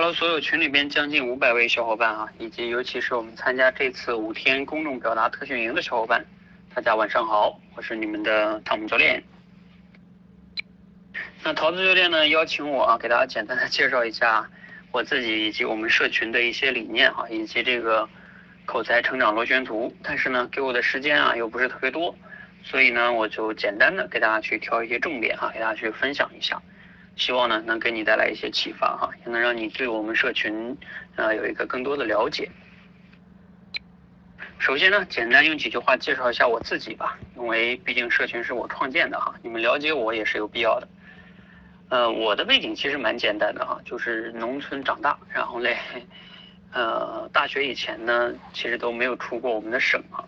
Hello，所有群里边将近五百位小伙伴啊，以及尤其是我们参加这次五天公众表达特训营的小伙伴，大家晚上好，我是你们的汤姆教练。那桃子教练呢邀请我啊，给大家简单的介绍一下我自己以及我们社群的一些理念啊，以及这个口才成长螺旋图。但是呢，给我的时间啊又不是特别多，所以呢，我就简单的给大家去挑一些重点哈，给大家去分享一下。希望呢能给你带来一些启发哈，也能让你对我们社群啊有一个更多的了解。首先呢，简单用几句话介绍一下我自己吧，因为毕竟社群是我创建的哈，你们了解我也是有必要的。呃，我的背景其实蛮简单的哈，就是农村长大，然后嘞，呃，大学以前呢，其实都没有出过我们的省啊。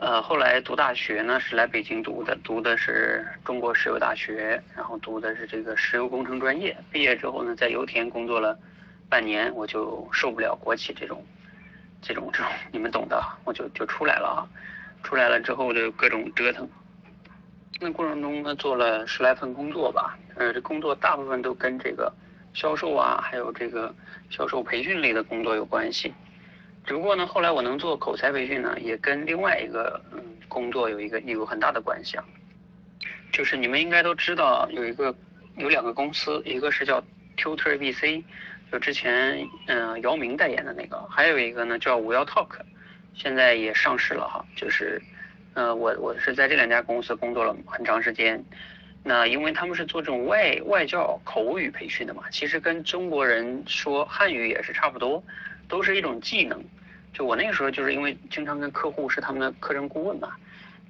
呃，后来读大学呢是来北京读的，读的是中国石油大学，然后读的是这个石油工程专业。毕业之后呢，在油田工作了半年，我就受不了国企这种、这种、这种，你们懂的，我就就出来了啊。出来了之后就各种折腾，那过程中呢做了十来份工作吧，呃，这工作大部分都跟这个销售啊，还有这个销售培训类的工作有关系。只不过呢，后来我能做口才培训呢，也跟另外一个嗯工作有一个有很大的关系啊。就是你们应该都知道，有一个有两个公司，一个是叫 Tutor ABC，就之前嗯姚明代言的那个，还有一个呢叫五幺 Talk，现在也上市了哈。就是呃我我是在这两家公司工作了很长时间，那因为他们是做这种外外教口语培训的嘛，其实跟中国人说汉语也是差不多，都是一种技能。就我那个时候，就是因为经常跟客户是他们的课程顾问嘛，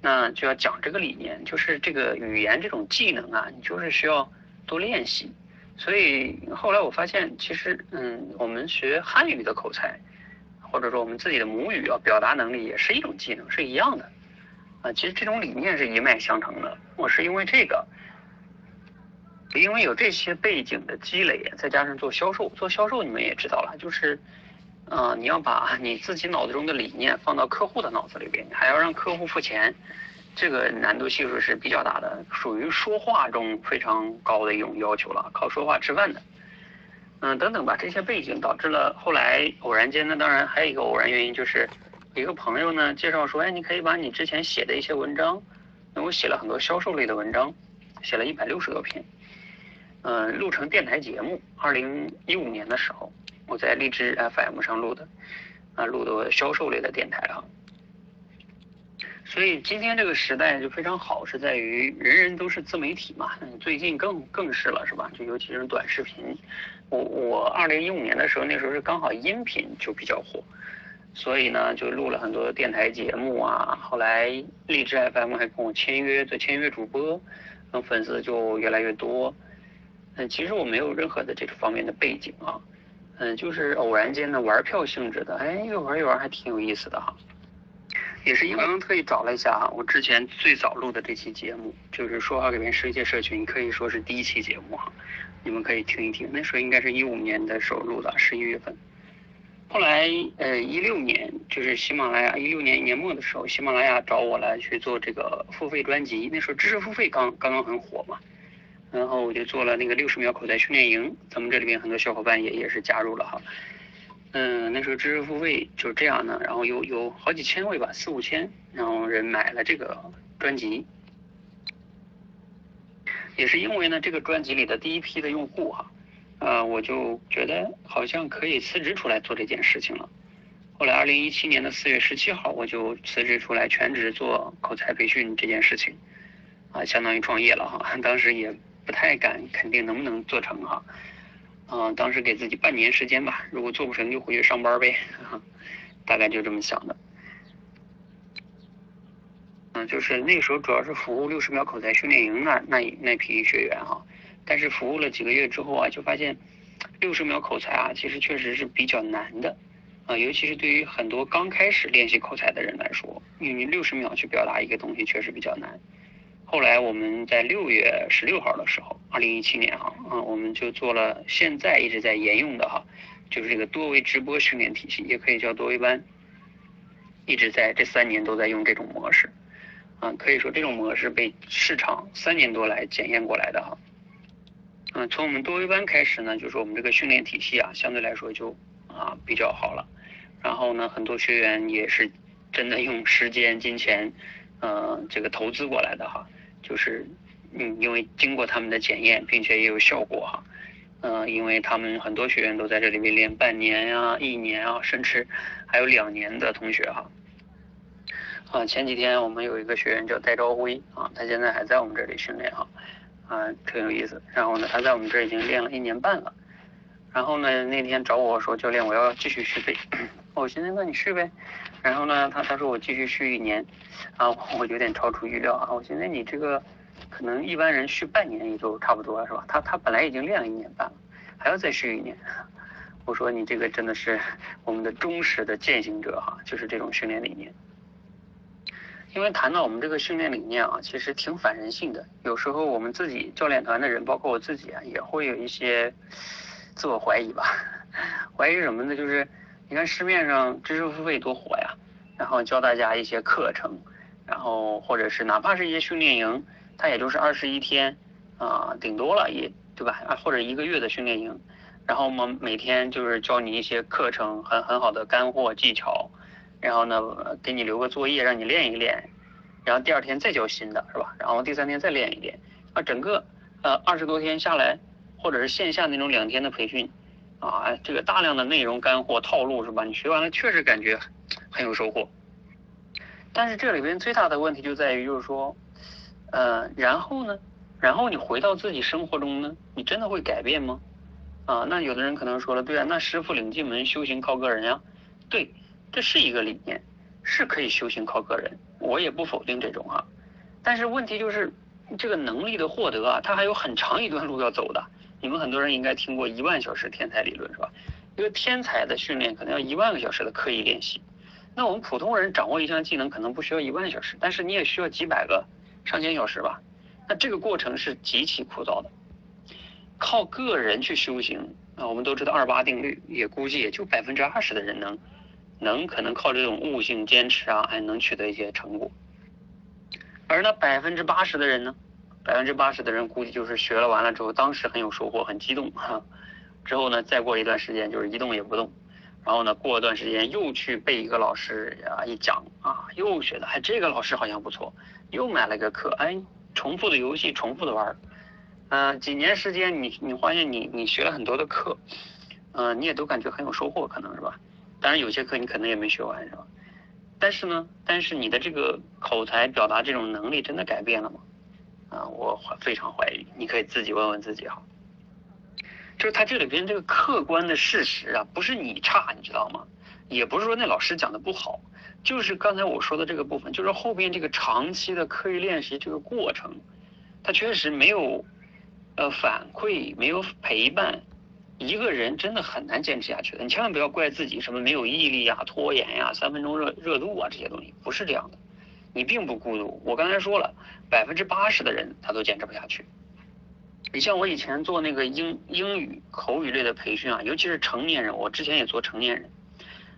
那就要讲这个理念，就是这个语言这种技能啊，你就是需要多练习。所以后来我发现，其实嗯，我们学汉语的口才，或者说我们自己的母语啊，表达能力也是一种技能，是一样的。啊，其实这种理念是一脉相承的。我是因为这个，因为有这些背景的积累，再加上做销售，做销售你们也知道了，就是。啊，你要把你自己脑子中的理念放到客户的脑子里边，还要让客户付钱，这个难度系数是比较大的，属于说话中非常高的一种要求了，靠说话吃饭的。嗯，等等吧，这些背景导致了后来偶然间呢，当然还有一个偶然原因，就是一个朋友呢介绍说，哎，你可以把你之前写的一些文章，那我写了很多销售类的文章，写了一百六十多篇，嗯，录成电台节目，二零一五年的时候。我在荔枝 FM 上录的，啊，录的销售类的电台啊。所以今天这个时代就非常好，是在于人人都是自媒体嘛。最近更更是了，是吧？就尤其是短视频。我我二零一五年的时候，那时候是刚好音频就比较火，所以呢就录了很多电台节目啊。后来荔枝 FM 还跟我签约做签约主播，那粉丝就越来越多。嗯，其实我没有任何的这个方面的背景啊。嗯，就是偶然间的玩票性质的，哎，又玩一玩还挺有意思的哈。也是因为刚刚特意找了一下哈，我之前最早录的这期节目，就是说话改变世界社群，可以说是第一期节目哈。你们可以听一听，那时候应该是一五年的时候录的，十一月份。后来呃一六年，就是喜马拉雅一六年年末的时候，喜马拉雅找我来去做这个付费专辑，那时候知识付费刚刚刚很火嘛。然后我就做了那个六十秒口才训练营，咱们这里边很多小伙伴也也是加入了哈。嗯，那时候知识付费就是这样的，然后有有好几千位吧，四五千，然后人买了这个专辑。也是因为呢，这个专辑里的第一批的用户哈，呃，我就觉得好像可以辞职出来做这件事情了。后来二零一七年的四月十七号，我就辞职出来全职做口才培训这件事情，啊，相当于创业了哈。当时也。不太敢肯定能不能做成哈，嗯，当时给自己半年时间吧，如果做不成就回去上班呗，大概就这么想的。嗯，就是那时候主要是服务六十秒口才训练营那那那批学员哈，但是服务了几个月之后啊，就发现六十秒口才啊，其实确实是比较难的，啊，尤其是对于很多刚开始练习口才的人来说，因为六十秒去表达一个东西确实比较难。后来我们在六月十六号的时候，二零一七年啊，啊，我们就做了现在一直在沿用的哈，就是这个多维直播训练体系，也可以叫多维班，一直在这三年都在用这种模式，啊，可以说这种模式被市场三年多来检验过来的哈。嗯，从我们多维班开始呢，就是我们这个训练体系啊，相对来说就啊比较好了。然后呢，很多学员也是真的用时间、金钱，呃，这个投资过来的哈。就是嗯，因为经过他们的检验，并且也有效果哈。嗯，因为他们很多学员都在这里面练半年呀、一年啊，甚至还有两年的同学哈。啊，前几天我们有一个学员叫戴朝辉啊，他现在还在我们这里训练哈，啊，挺有意思。然后呢，他在我们这已经练了一年半了。然后呢，那天找我说教练，我要继续续费。我现在那你续呗。然后呢，他他说我继续续一年，啊，我有点超出预料啊。我现在你这个可能一般人续半年也就差不多了是吧？他他本来已经练了一年半了，还要再续一年。我说你这个真的是我们的忠实的践行者哈，就是这种训练理念。因为谈到我们这个训练理念啊，其实挺反人性的。有时候我们自己教练团的人，包括我自己啊，也会有一些自我怀疑吧。怀疑什么呢？就是你看市面上知识付费多火呀，然后教大家一些课程，然后或者是哪怕是一些训练营，它也就是二十一天啊，顶多了也对吧？啊，或者一个月的训练营，然后我们每天就是教你一些课程，很很好的干货技巧。然后呢，给你留个作业让你练一练，然后第二天再教新的，是吧？然后第三天再练一练，啊，整个呃二十多天下来，或者是线下那种两天的培训，啊，这个大量的内容干货套路是吧？你学完了确实感觉很有收获。但是这里边最大的问题就在于就是说，呃，然后呢，然后你回到自己生活中呢，你真的会改变吗？啊，那有的人可能说了，对啊，那师傅领进门，修行靠个人呀，对。这是一个理念，是可以修行靠个人，我也不否定这种啊。但是问题就是，这个能力的获得啊，它还有很长一段路要走的。你们很多人应该听过一万小时天才理论是吧？一个天才的训练可能要一万个小时的刻意练习。那我们普通人掌握一项技能可能不需要一万小时，但是你也需要几百个、上千小时吧？那这个过程是极其枯燥的。靠个人去修行啊，我们都知道二八定律，也估计也就百分之二十的人能。能可能靠这种悟性坚持啊，还能取得一些成果。而那百分之八十的人呢，百分之八十的人估计就是学了完了之后，当时很有收获，很激动哈。之后呢，再过一段时间就是一动也不动。然后呢，过一段时间又去被一个老师啊一讲啊，又学的，哎，这个老师好像不错，又买了个课，哎，重复的游戏，重复的玩儿。嗯，几年时间，你你发现你你学了很多的课，嗯，你也都感觉很有收获，可能是吧？当然有些课你可能也没学完是吧？但是呢，但是你的这个口才表达这种能力真的改变了吗？啊，我非常怀疑。你可以自己问问自己哈。就是他这里边这个客观的事实啊，不是你差，你知道吗？也不是说那老师讲的不好，就是刚才我说的这个部分，就是后边这个长期的刻意练习这个过程，他确实没有呃反馈，没有陪伴。一个人真的很难坚持下去的，你千万不要怪自己什么没有毅力呀、拖延呀、三分钟热热度啊这些东西，不是这样的，你并不孤独。我刚才说了，百分之八十的人他都坚持不下去。你像我以前做那个英英语口语类的培训啊，尤其是成年人，我之前也做成年人，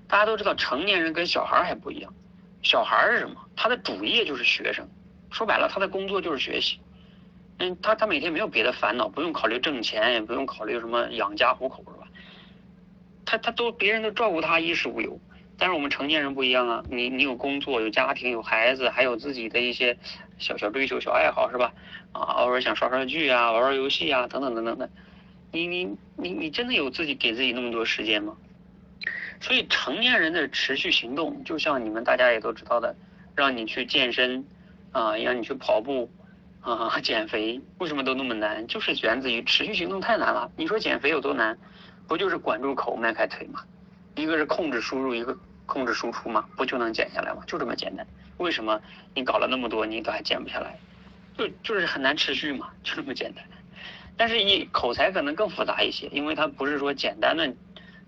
大家都知道成年人跟小孩还不一样，小孩是什么？他的主业就是学生，说白了他的工作就是学习。嗯，他他每天没有别的烦恼，不用考虑挣钱，也不用考虑什么养家糊口，是吧？他他都别人都照顾他衣食无忧，但是我们成年人不一样啊，你你有工作，有家庭，有孩子，还有自己的一些小小追求、小爱好，是吧？啊，偶尔想刷刷剧啊，玩玩游戏啊，等等等等的，你你你你真的有自己给自己那么多时间吗？所以成年人的持续行动，就像你们大家也都知道的，让你去健身啊，让你去跑步。啊，减肥为什么都那么难？就是源自于持续行动太难了。你说减肥有多难？不就是管住口，迈开腿吗？一个是控制输入，一个控制输出嘛，不就能减下来吗？就这么简单。为什么你搞了那么多，你都还减不下来？就就是很难持续嘛，就这么简单。但是，一口才可能更复杂一些，因为它不是说简单的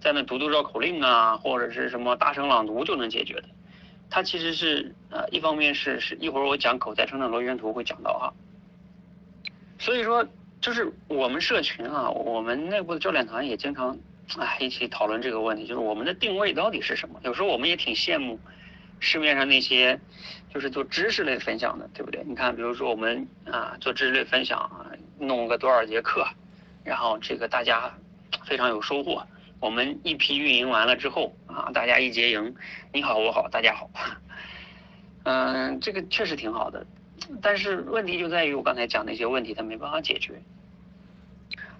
在那读读绕口令啊，或者是什么大声朗读就能解决的。它其实是呃，一方面是是一会儿我讲口才成长螺旋图会讲到哈，所以说就是我们社群啊，我们内部的教练团也经常哎一起讨论这个问题，就是我们的定位到底是什么？有时候我们也挺羡慕市面上那些就是做知识类分享的，对不对？你看，比如说我们啊做知识类分享啊，弄个多少节课然后这个大家非常有收获。我们一批运营完了之后啊，大家一结营，你好我好大家好，嗯，这个确实挺好的。但是问题就在于我刚才讲那些问题，它没办法解决。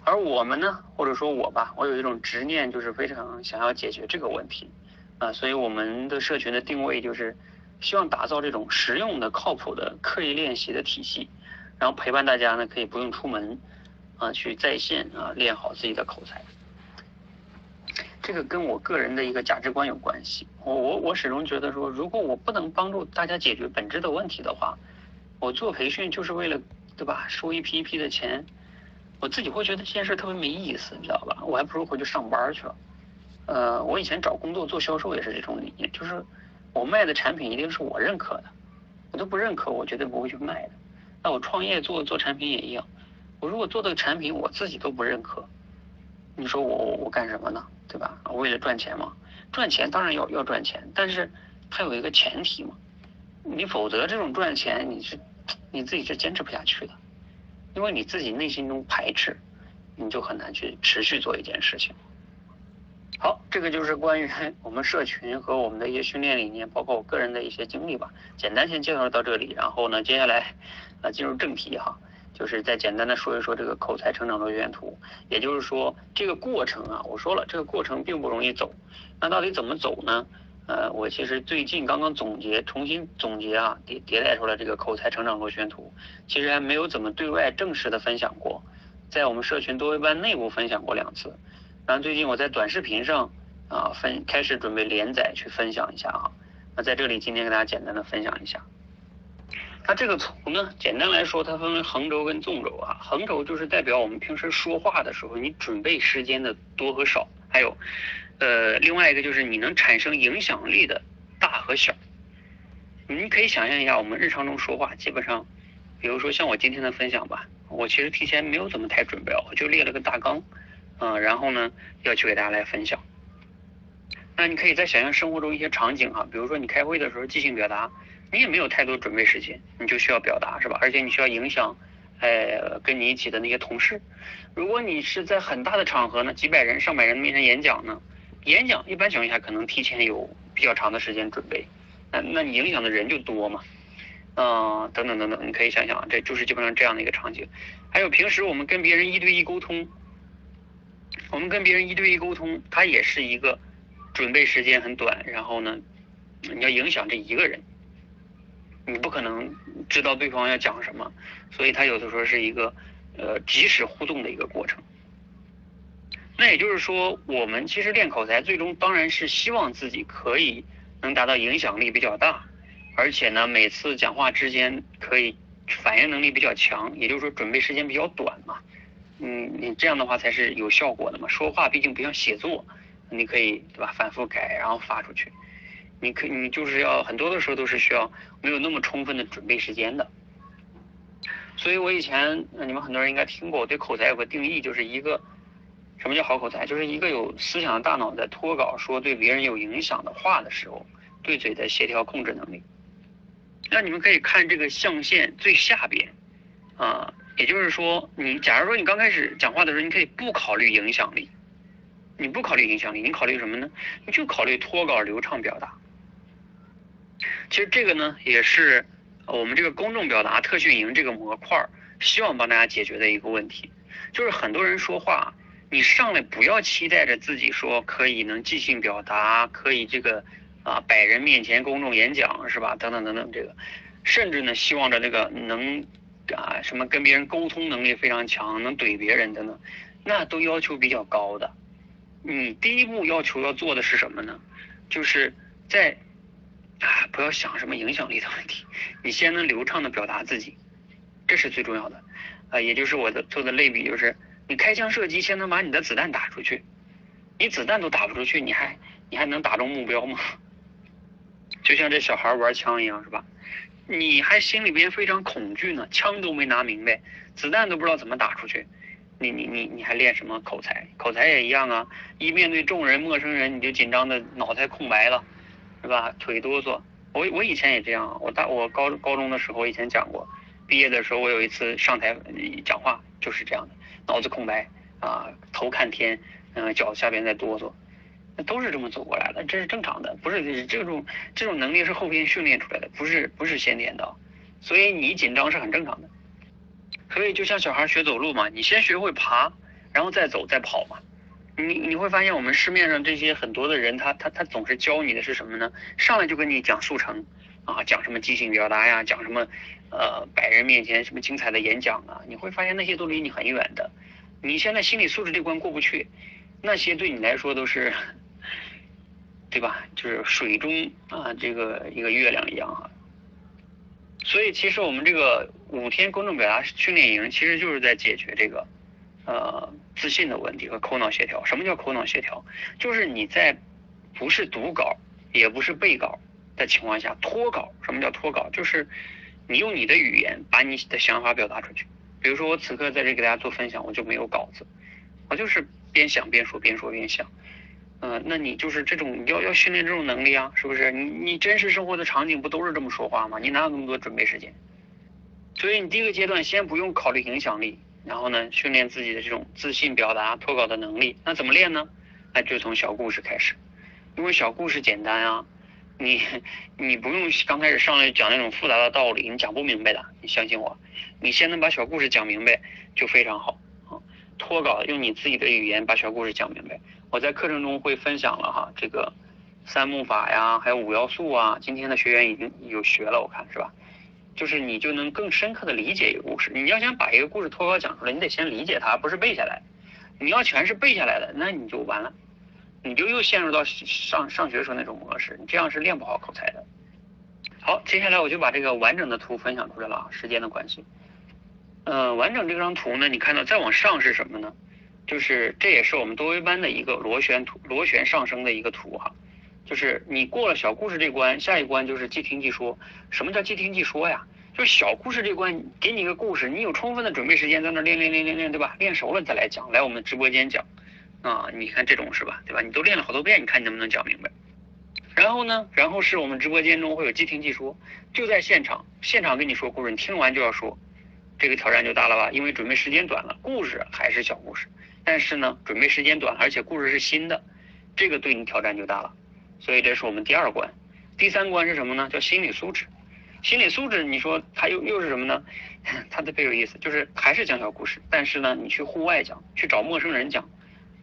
而我们呢，或者说我吧，我有一种执念，就是非常想要解决这个问题，啊，所以我们的社群的定位就是希望打造这种实用的、靠谱的刻意练习的体系，然后陪伴大家呢，可以不用出门，啊，去在线啊练好自己的口才。这个跟我个人的一个价值观有关系。我我我始终觉得说，如果我不能帮助大家解决本质的问题的话，我做培训就是为了，对吧？收一批一批的钱。我自己会觉得这件事特别没意思，你知道吧？我还不如回去上班去了。呃，我以前找工作做销售也是这种理念，就是我卖的产品一定是我认可的，我都不认可，我绝对不会去卖的。那我创业做做产品也一样，我如果做的产品我自己都不认可，你说我我干什么呢？对吧？为了赚钱嘛，赚钱当然要要赚钱，但是它有一个前提嘛，你否则这种赚钱你是你自己是坚持不下去的。因为你自己内心中排斥，你就很难去持续做一件事情。好，这个就是关于 我们社群和我们的一些训练理念，包括我个人的一些经历吧。简单先介绍到这里，然后呢，接下来啊进入正题哈，就是再简单的说一说这个口才成长路线图。也就是说，这个过程啊，我说了，这个过程并不容易走。那到底怎么走呢？呃，我其实最近刚刚总结，重新总结啊，迭迭代出来这个口才成长螺旋图，其实还没有怎么对外正式的分享过，在我们社群多维班内部分享过两次，然后最近我在短视频上啊分开始准备连载去分享一下啊，那在这里今天给大家简单的分享一下，它这个图呢，简单来说它分为横轴跟纵轴啊，横轴就是代表我们平时说话的时候你准备时间的多和少，还有。呃，另外一个就是你能产生影响力的大和小，你可以想象一下，我们日常中说话，基本上，比如说像我今天的分享吧，我其实提前没有怎么太准备，我就列了个大纲，嗯，然后呢，要去给大家来分享。那你可以再想象生活中一些场景哈，比如说你开会的时候即兴表达，你也没有太多准备时间，你就需要表达是吧？而且你需要影响，呃，跟你一起的那些同事。如果你是在很大的场合呢，几百人、上百人面前演讲呢？演讲一般情况下可能提前有比较长的时间准备，那那你影响的人就多嘛，嗯，等等等等，你可以想想，这就是基本上这样的一个场景。还有平时我们跟别人一对一沟通，我们跟别人一对一沟通，它也是一个准备时间很短，然后呢，你要影响这一个人，你不可能知道对方要讲什么，所以它有的时候是一个呃即时互动的一个过程。那也就是说，我们其实练口才，最终当然是希望自己可以能达到影响力比较大，而且呢，每次讲话之间可以反应能力比较强，也就是说准备时间比较短嘛。嗯，你这样的话才是有效果的嘛。说话毕竟不像写作，你可以对吧，反复改然后发出去。你可你就是要很多的时候都是需要没有那么充分的准备时间的。所以我以前你们很多人应该听过，我对口才有个定义，就是一个。什么叫好口才？就是一个有思想的大脑在脱稿说对别人有影响的话的时候，对嘴的协调控制能力。那你们可以看这个象限最下边，啊，也就是说，你假如说你刚开始讲话的时候，你可以不考虑影响力，你不考虑影响力，你考虑什么呢？你就考虑脱稿流畅表达。其实这个呢，也是我们这个公众表达特训营这个模块儿希望帮大家解决的一个问题，就是很多人说话。你上来不要期待着自己说可以能即兴表达，可以这个啊百人面前公众演讲是吧？等等等等，这个甚至呢希望着那个能啊什么跟别人沟通能力非常强，能怼别人等等，那都要求比较高的。你第一步要求要做的是什么呢？就是在不要想什么影响力的问题，你先能流畅的表达自己，这是最重要的。啊，也就是我的做的类比就是。你开枪射击，先能把你的子弹打出去，你子弹都打不出去，你还你还能打中目标吗？就像这小孩玩枪一样，是吧？你还心里边非常恐惧呢，枪都没拿明白，子弹都不知道怎么打出去，你你你你还练什么口才？口才也一样啊，一面对众人、陌生人，你就紧张的脑袋空白了，是吧？腿哆嗦。我我以前也这样，我大我高高中的时候以前讲过，毕业的时候我有一次上台讲话就是这样的。脑子空白，啊，头看天，嗯，脚下边在哆嗦，那都是这么走过来的，这是正常的，不是这种这种能力是后天训练出来的，不是不是先天的，所以你紧张是很正常的。所以就像小孩学走路嘛，你先学会爬，然后再走再跑嘛。你你会发现我们市面上这些很多的人，他他他总是教你的是什么呢？上来就跟你讲速成，啊，讲什么即兴表达呀，讲什么，呃，百人面前什么精彩的演讲啊，你会发现那些都离你很远的。你现在心理素质这关过不去，那些对你来说都是，对吧？就是水中啊这个一个月亮一样啊。所以其实我们这个五天公众表达训练营，其实就是在解决这个。呃，自信的问题和口脑协调。什么叫口脑协调？就是你在不是读稿，也不是背稿的情况下脱稿。什么叫脱稿？就是你用你的语言把你的想法表达出去。比如说我此刻在这给大家做分享，我就没有稿子，我就是边想边说，边说边想。嗯，那你就是这种要要训练这种能力啊，是不是？你你真实生活的场景不都是这么说话吗？你哪有那么多准备时间？所以你第一个阶段先不用考虑影响力。然后呢，训练自己的这种自信表达、脱稿的能力。那怎么练呢？那就从小故事开始，因为小故事简单啊，你你不用刚开始上来讲那种复杂的道理，你讲不明白的。你相信我，你先能把小故事讲明白就非常好啊。脱稿用你自己的语言把小故事讲明白。我在课程中会分享了哈，这个三木法呀，还有五要素啊。今天的学员已经有学了，我看是吧？就是你就能更深刻的理解一个故事。你要想把一个故事脱稿讲出来，你得先理解它，不是背下来。你要全是背下来的，那你就完了，你就又陷入到上上学时候那种模式，你这样是练不好口才的。好，接下来我就把这个完整的图分享出来了啊，时间的关系。嗯，完整这张图呢，你看到再往上是什么呢？就是这也是我们多维班的一个螺旋图，螺旋上升的一个图哈。就是你过了小故事这关，下一关就是即听即说。什么叫即听即说呀？就是小故事这关，给你一个故事，你有充分的准备时间，在那练练练练练，对吧？练熟了再来讲，来我们直播间讲。啊，你看这种是吧？对吧？你都练了好多遍，你看你能不能讲明白？然后呢？然后是我们直播间中会有即听即说，就在现场，现场跟你说故事，你听完就要说，这个挑战就大了吧？因为准备时间短了，故事还是小故事，但是呢，准备时间短，而且故事是新的，这个对你挑战就大了。所以这是我们第二关，第三关是什么呢？叫心理素质。心理素质，你说它又又是什么呢？它特别有意思，就是还是讲小故事，但是呢，你去户外讲，去找陌生人讲，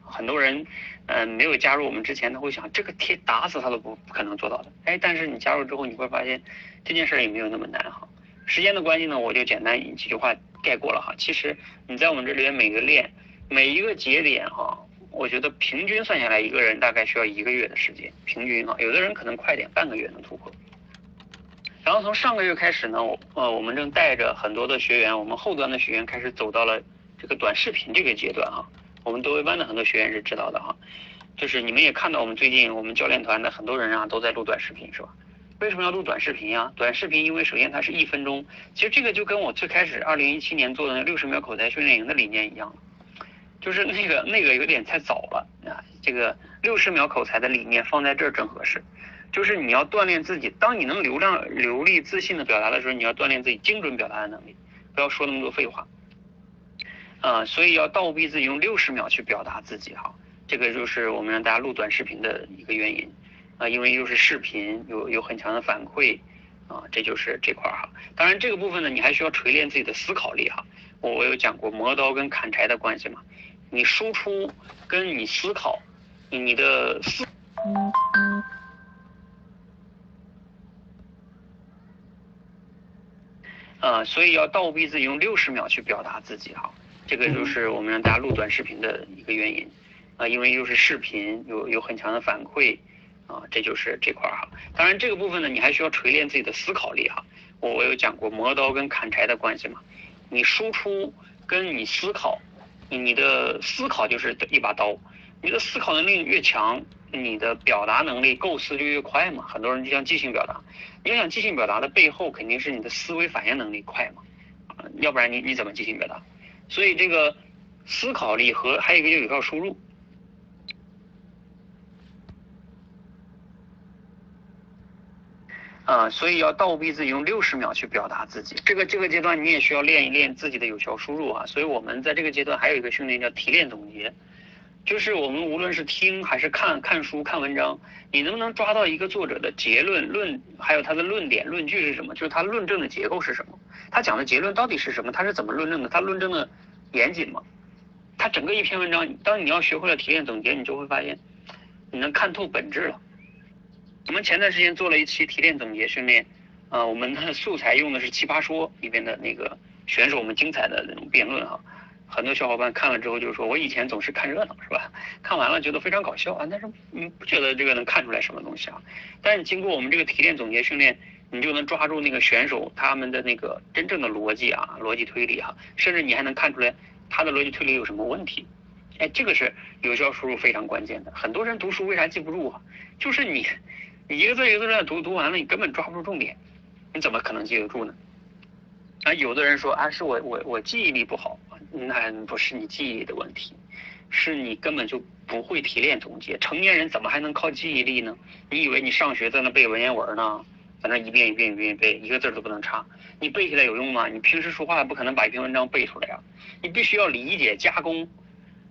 很多人，嗯，没有加入我们之前，他会想这个贴打死他都不不可能做到的。哎，但是你加入之后，你会发现这件事儿也没有那么难哈。时间的关系呢，我就简单几句话概括了哈。其实你在我们这里面每个练每一个节点哈。我觉得平均算下来，一个人大概需要一个月的时间，平均啊，有的人可能快点，半个月能突破。然后从上个月开始呢，我呃，我们正带着很多的学员，我们后端的学员开始走到了这个短视频这个阶段啊。我们多维班的很多学员是知道的哈，就是你们也看到我们最近我们教练团的很多人啊都在录短视频是吧？为什么要录短视频呀？短视频因为首先它是一分钟，其实这个就跟我最开始二零一七年做的那六十秒口才训练营的理念一样。就是那个那个有点太早了啊！这个六十秒口才的理念放在这儿正合适。就是你要锻炼自己，当你能流畅、流利、自信的表达的时候，你要锻炼自己精准表达的能力，不要说那么多废话。啊，所以要倒逼自己用六十秒去表达自己哈。这个就是我们让大家录短视频的一个原因啊，因为又是视频，有有很强的反馈啊，这就是这块哈。当然这个部分呢，你还需要锤炼自己的思考力哈。我我有讲过磨刀跟砍柴的关系嘛。你输出跟你思考，你的思，呃，所以要倒逼自己用六十秒去表达自己哈，这个就是我们让大家录短视频的一个原因，啊，因为又是视频，有有很强的反馈，啊，这就是这块哈。当然这个部分呢，你还需要锤炼自己的思考力哈。我我有讲过磨刀跟砍柴的关系嘛，你输出跟你思考。你的思考就是一把刀，你的思考能力越强，你的表达能力构思就越快嘛。很多人就像即兴表达，你要想即兴表达的背后肯定是你的思维反应能力快嘛，要不然你你怎么即兴表达？所以这个思考力和还有一个就有效输入，啊，所以要倒逼自己用六十秒去表达自己。这个这个阶段你也需要练一练自己的有效输入啊。所以我们在这个阶段还有一个训练叫提炼总结，就是我们无论是听还是看看书看文章，你能不能抓到一个作者的结论论，还有他的论点论据是什么？就是他论证的结构是什么？他讲的结论到底是什么？他是怎么论证的？他论证的严谨吗？他整个一篇文章，当你要学会了提炼总结，你就会发现你能看透本质了。我们前段时间做了一期提炼总结训练，啊，我们的素材用的是《奇葩说》里边的那个选手们精彩的那种辩论哈，很多小伙伴看了之后就是说，我以前总是看热闹是吧？看完了觉得非常搞笑啊，但是嗯不觉得这个能看出来什么东西啊。但是经过我们这个提炼总结训练，你就能抓住那个选手他们的那个真正的逻辑啊，逻辑推理哈，甚至你还能看出来他的逻辑推理有什么问题。哎，这个是有效输入非常关键的。很多人读书为啥记不住啊？就是你。你一个字一个字读，读完了你根本抓不住重点，你怎么可能记得住呢？啊，有的人说啊，是我我我记忆力不好，那不是你记忆力的问题，是你根本就不会提炼总结。成年人怎么还能靠记忆力呢？你以为你上学在那背文言文呢？在那一遍一遍一遍背，一个字都不能差，你背下来有用吗？你平时说话不可能把一篇文章背出来啊，你必须要理解加工。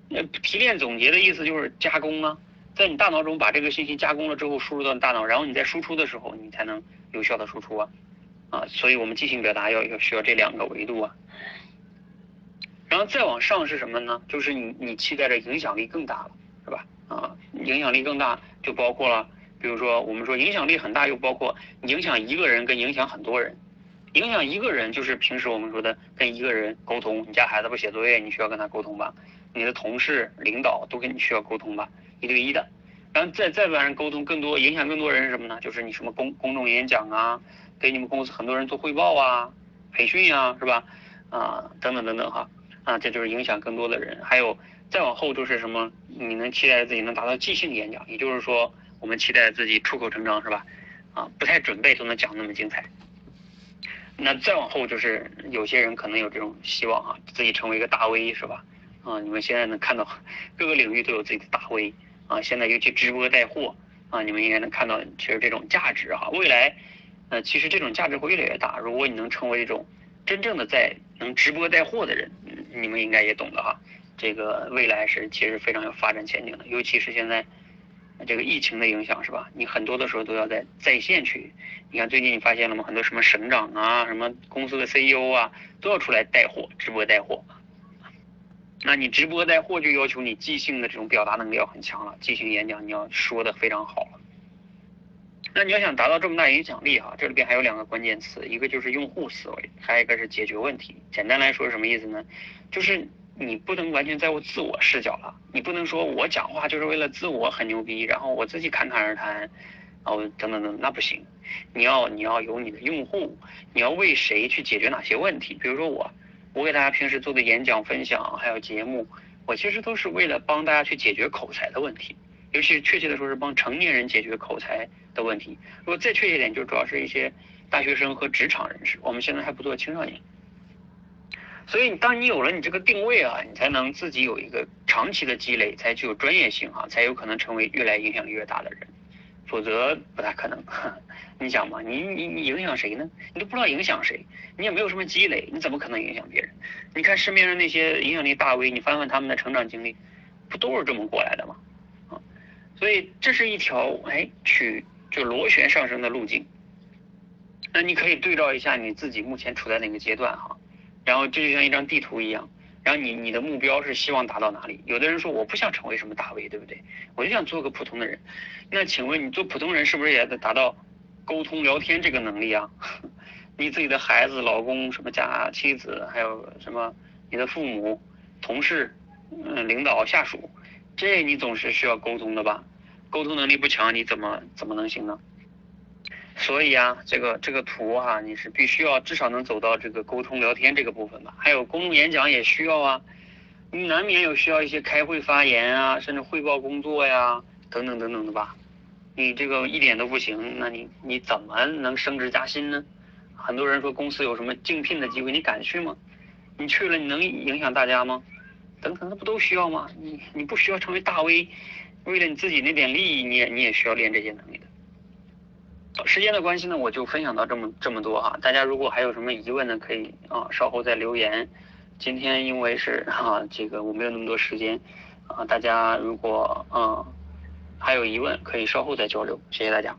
那提炼总结的意思就是加工啊。在你大脑中把这个信息加工了之后，输入到你大脑，然后你在输出的时候，你才能有效的输出啊，啊，所以我们即兴表达要要需要这两个维度啊，然后再往上是什么呢？就是你你期待着影响力更大了，是吧？啊，影响力更大就包括了，比如说我们说影响力很大，又包括影响一个人跟影响很多人，影响一个人就是平时我们说的跟一个人沟通，你家孩子不写作业，你需要跟他沟通吧？你的同事、领导都跟你需要沟通吧？一对一的，然后再再不然沟通更多，影响更多人是什么呢？就是你什么公公众演讲啊，给你们公司很多人做汇报啊，培训啊，是吧？啊，等等等等哈，啊，这就是影响更多的人。还有再往后就是什么？你能期待自己能达到即兴演讲，也就是说，我们期待自己出口成章，是吧？啊，不太准备都能讲那么精彩。那再往后就是有些人可能有这种希望啊，自己成为一个大 V，是吧？啊，你们现在能看到 各个领域都有自己的大 V。啊，现在尤其直播带货啊，你们应该能看到，其实这种价值哈，未来，呃，其实这种价值会越来越大。如果你能成为一种真正的在能直播带货的人，你们应该也懂的哈。这个未来是其实非常有发展前景的，尤其是现在这个疫情的影响是吧？你很多的时候都要在在线去。你看最近你发现了吗？很多什么省长啊，什么公司的 CEO 啊，都要出来带货，直播带货。那你直播带货就要求你即兴的这种表达能力要很强了，即兴演讲你要说的非常好了。那你要想达到这么大影响力哈，这里边还有两个关键词，一个就是用户思维，还有一个是解决问题。简单来说是什么意思呢？就是你不能完全在乎自我视角了，你不能说我讲话就是为了自我很牛逼，然后我自己侃侃而谈，然后等等等，那不行。你要你要有你的用户，你要为谁去解决哪些问题？比如说我。我给大家平时做的演讲分享，还有节目，我其实都是为了帮大家去解决口才的问题，尤其确切的说是帮成年人解决口才的问题。如果再确切一点，就主要是一些大学生和职场人士。我们现在还不做青少年，所以当你有了你这个定位啊，你才能自己有一个长期的积累，才具有专业性啊，才有可能成为越来影响力越大的人，否则不大可能。你想嘛，你你你影响谁呢？你都不知道影响谁，你也没有什么积累，你怎么可能影响别人？你看市面上那些影响力大 V，你翻翻他们的成长经历，不都是这么过来的吗？啊，所以这是一条哎去就螺旋上升的路径。那你可以对照一下你自己目前处在哪个阶段哈，然后这就像一张地图一样，然后你你的目标是希望达到哪里？有的人说我不想成为什么大 V，对不对？我就想做个普通的人。那请问你做普通人是不是也得达到？沟通聊天这个能力啊，你自己的孩子、老公、什么家妻子，还有什么你的父母、同事、嗯领导、下属，这你总是需要沟通的吧？沟通能力不强，你怎么怎么能行呢？所以啊，这个这个图哈，你是必须要至少能走到这个沟通聊天这个部分吧？还有公众演讲也需要啊，你难免有需要一些开会发言啊，甚至汇报工作呀，等等等等的吧？你这个一点都不行，那你你怎么能升职加薪呢？很多人说公司有什么竞聘的机会，你敢去吗？你去了你能影响大家吗？等等，那不都需要吗？你你不需要成为大 V，为了你自己那点利益，你也你也需要练这些能力的。时间的关系呢，我就分享到这么这么多哈。大家如果还有什么疑问呢，可以啊稍后再留言。今天因为是哈这个我没有那么多时间啊，大家如果嗯还有疑问，可以稍后再交流。谢谢大家。